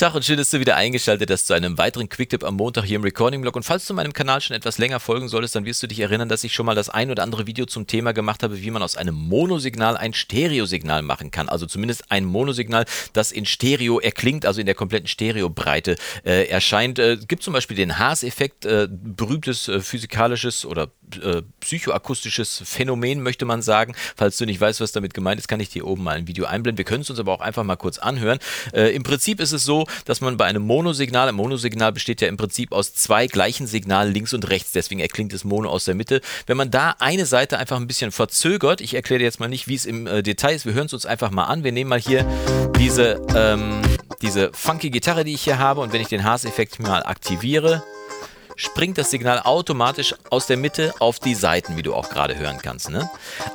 Tag und schön, dass du wieder eingeschaltet hast zu einem weiteren Quicktip am Montag hier im Recording-Blog. Und falls du meinem Kanal schon etwas länger folgen solltest, dann wirst du dich erinnern, dass ich schon mal das ein oder andere Video zum Thema gemacht habe, wie man aus einem Monosignal ein Stereosignal machen kann. Also zumindest ein Monosignal, das in Stereo erklingt, also in der kompletten Stereobreite äh, erscheint. Es äh, gibt zum Beispiel den Haas-Effekt, äh, berühmtes äh, physikalisches oder äh, psychoakustisches Phänomen, möchte man sagen. Falls du nicht weißt, was damit gemeint ist, kann ich dir oben mal ein Video einblenden. Wir können es uns aber auch einfach mal kurz anhören. Äh, Im Prinzip ist es so, dass man bei einem Monosignal, ein Monosignal besteht ja im Prinzip aus zwei gleichen Signalen links und rechts, deswegen erklingt es Mono aus der Mitte. Wenn man da eine Seite einfach ein bisschen verzögert, ich erkläre dir jetzt mal nicht, wie es im äh, Detail ist, wir hören es uns einfach mal an. Wir nehmen mal hier diese, ähm, diese funky Gitarre, die ich hier habe und wenn ich den Haas-Effekt mal aktiviere, springt das Signal automatisch aus der Mitte auf die Seiten, wie du auch gerade hören kannst. Ne?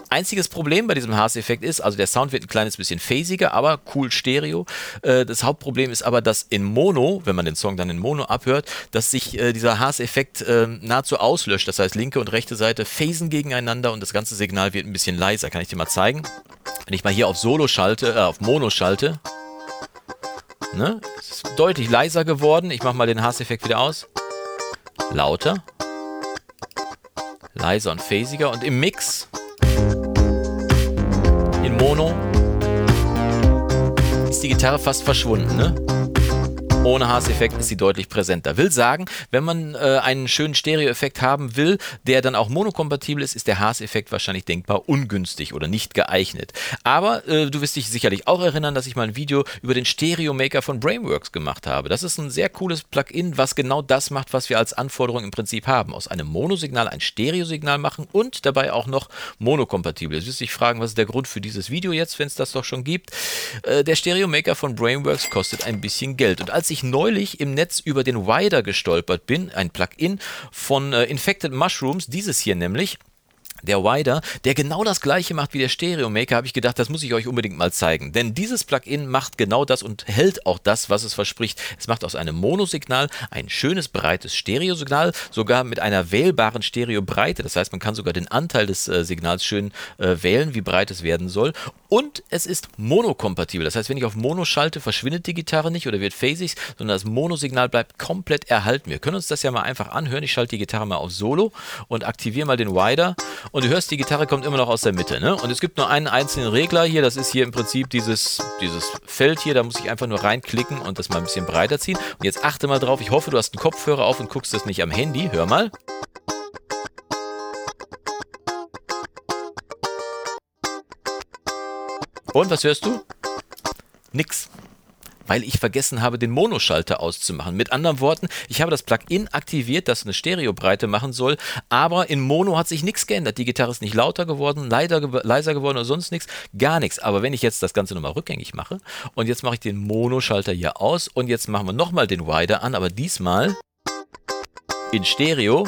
Einziges Problem bei diesem Haas-Effekt ist, also der Sound wird ein kleines bisschen phasiger, aber cool Stereo. Äh, das Hauptproblem ist aber, dass in Mono, wenn man den Song dann in Mono abhört, dass sich äh, dieser Haas-Effekt äh, nahezu auslöscht. Das heißt, linke und rechte Seite phasen gegeneinander und das ganze Signal wird ein bisschen leiser. Kann ich dir mal zeigen? Wenn ich mal hier auf Solo schalte, äh, auf Mono schalte, ne? ist deutlich leiser geworden. Ich mache mal den Haas-Effekt wieder aus lauter, leiser und phasiger und im Mix. In Mono. Ist die Gitarre fast verschwunden, ne? Ohne Haas-Effekt ist sie deutlich präsenter. Will sagen, wenn man äh, einen schönen Stereo-Effekt haben will, der dann auch monokompatibel ist, ist der Haas-Effekt wahrscheinlich denkbar ungünstig oder nicht geeignet. Aber äh, du wirst dich sicherlich auch erinnern, dass ich mal ein Video über den Stereo-Maker von Brainworks gemacht habe. Das ist ein sehr cooles Plugin, was genau das macht, was wir als Anforderung im Prinzip haben. Aus einem Monosignal ein Stereosignal machen und dabei auch noch monokompatibel. Jetzt wirst du dich fragen, was ist der Grund für dieses Video jetzt, wenn es das doch schon gibt. Äh, der Stereo-Maker von Brainworks kostet ein bisschen Geld. Und als ich ich neulich im Netz über den Wider gestolpert bin, ein Plugin von äh, Infected Mushrooms, dieses hier nämlich der Wider, der genau das gleiche macht wie der Stereo Maker, habe ich gedacht, das muss ich euch unbedingt mal zeigen. Denn dieses Plugin macht genau das und hält auch das, was es verspricht. Es macht aus einem Monosignal ein schönes, breites Stereosignal, sogar mit einer wählbaren Stereobreite. Das heißt, man kann sogar den Anteil des äh, Signals schön äh, wählen, wie breit es werden soll. Und es ist monokompatibel. Das heißt, wenn ich auf Mono schalte, verschwindet die Gitarre nicht oder wird phasig, sondern das Monosignal bleibt komplett erhalten. Wir können uns das ja mal einfach anhören. Ich schalte die Gitarre mal auf Solo und aktiviere mal den Wider und du hörst, die Gitarre kommt immer noch aus der Mitte. Ne? Und es gibt nur einen einzelnen Regler hier, das ist hier im Prinzip dieses, dieses Feld hier, da muss ich einfach nur reinklicken und das mal ein bisschen breiter ziehen. Und jetzt achte mal drauf, ich hoffe, du hast einen Kopfhörer auf und guckst das nicht am Handy. Hör mal. Und was hörst du? Nix weil ich vergessen habe, den Monoschalter auszumachen. Mit anderen Worten, ich habe das Plugin aktiviert, das eine Stereobreite machen soll, aber in Mono hat sich nichts geändert. Die Gitarre ist nicht lauter geworden, leider, leiser geworden oder sonst nichts, gar nichts. Aber wenn ich jetzt das Ganze nochmal rückgängig mache und jetzt mache ich den Monoschalter hier aus und jetzt machen wir nochmal den Wider an, aber diesmal in Stereo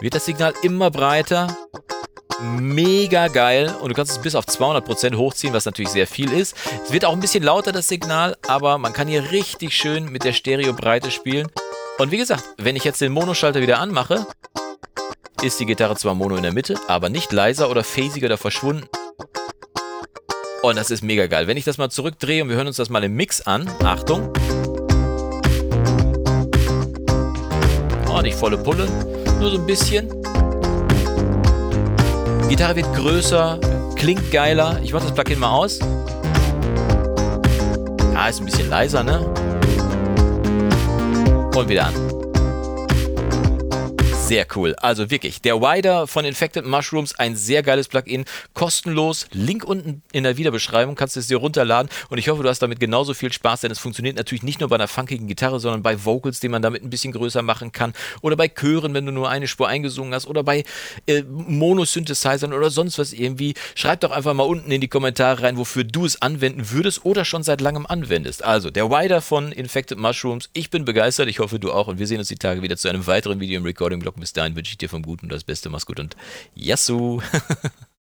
wird das Signal immer breiter mega geil und du kannst es bis auf 200% hochziehen, was natürlich sehr viel ist. Es wird auch ein bisschen lauter, das Signal, aber man kann hier richtig schön mit der Stereobreite spielen. Und wie gesagt, wenn ich jetzt den Monoschalter wieder anmache, ist die Gitarre zwar mono in der Mitte, aber nicht leiser oder phasiger oder verschwunden. Und das ist mega geil. Wenn ich das mal zurückdrehe und wir hören uns das mal im Mix an. Achtung. Oh, nicht volle Pulle, nur so ein bisschen. Gitarre wird größer, klingt geiler. Ich mach das Plugin mal aus. Ah, ist ein bisschen leiser, ne? Und wieder an sehr cool. Also wirklich, der Wider von Infected Mushrooms, ein sehr geiles Plugin, kostenlos. Link unten in der Videobeschreibung, kannst du es dir runterladen und ich hoffe, du hast damit genauso viel Spaß, denn es funktioniert natürlich nicht nur bei einer funkigen Gitarre, sondern bei Vocals, die man damit ein bisschen größer machen kann oder bei Chören, wenn du nur eine Spur eingesungen hast oder bei äh, Monosynthesizern oder sonst was irgendwie. Schreib doch einfach mal unten in die Kommentare rein, wofür du es anwenden würdest oder schon seit langem anwendest. Also, der Wider von Infected Mushrooms, ich bin begeistert, ich hoffe, du auch und wir sehen uns die Tage wieder zu einem weiteren Video im Recording-Blog bis dahin wünsche ich dir vom Guten das Beste. Mach's gut und Yassou!